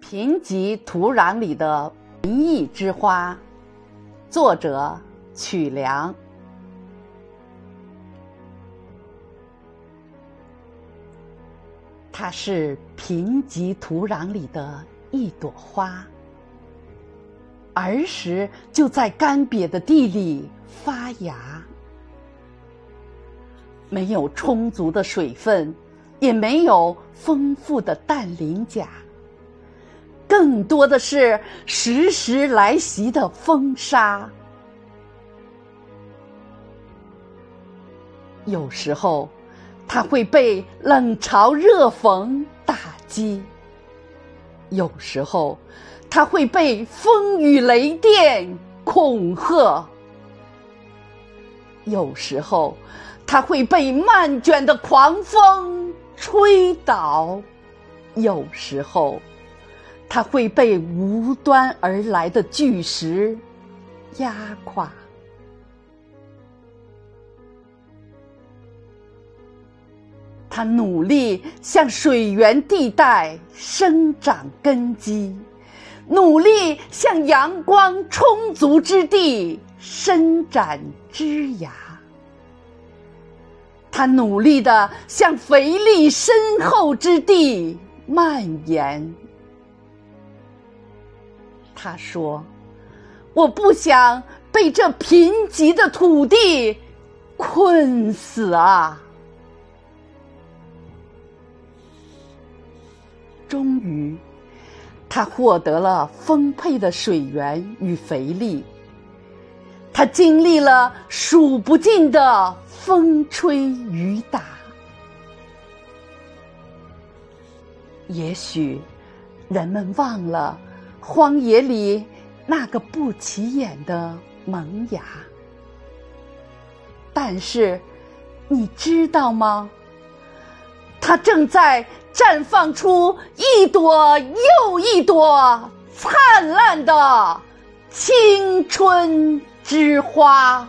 贫瘠土壤里的文艺之花，作者曲梁。它是贫瘠土壤里的一朵花，儿时就在干瘪的地里发芽，没有充足的水分，也没有丰富的氮磷钾。更多的是时时来袭的风沙，有时候他会被冷嘲热讽打击，有时候他会被风雨雷电恐吓，有时候他会被漫卷的狂风吹倒，有时候。它会被无端而来的巨石压垮。它努力向水源地带生长根基，努力向阳光充足之地伸展枝芽。它努力的向肥力深厚之地蔓延。他说：“我不想被这贫瘠的土地困死啊！”终于，他获得了丰沛的水源与肥力。他经历了数不尽的风吹雨打。也许，人们忘了。荒野里那个不起眼的萌芽，但是你知道吗？它正在绽放出一朵又一朵灿烂的青春之花。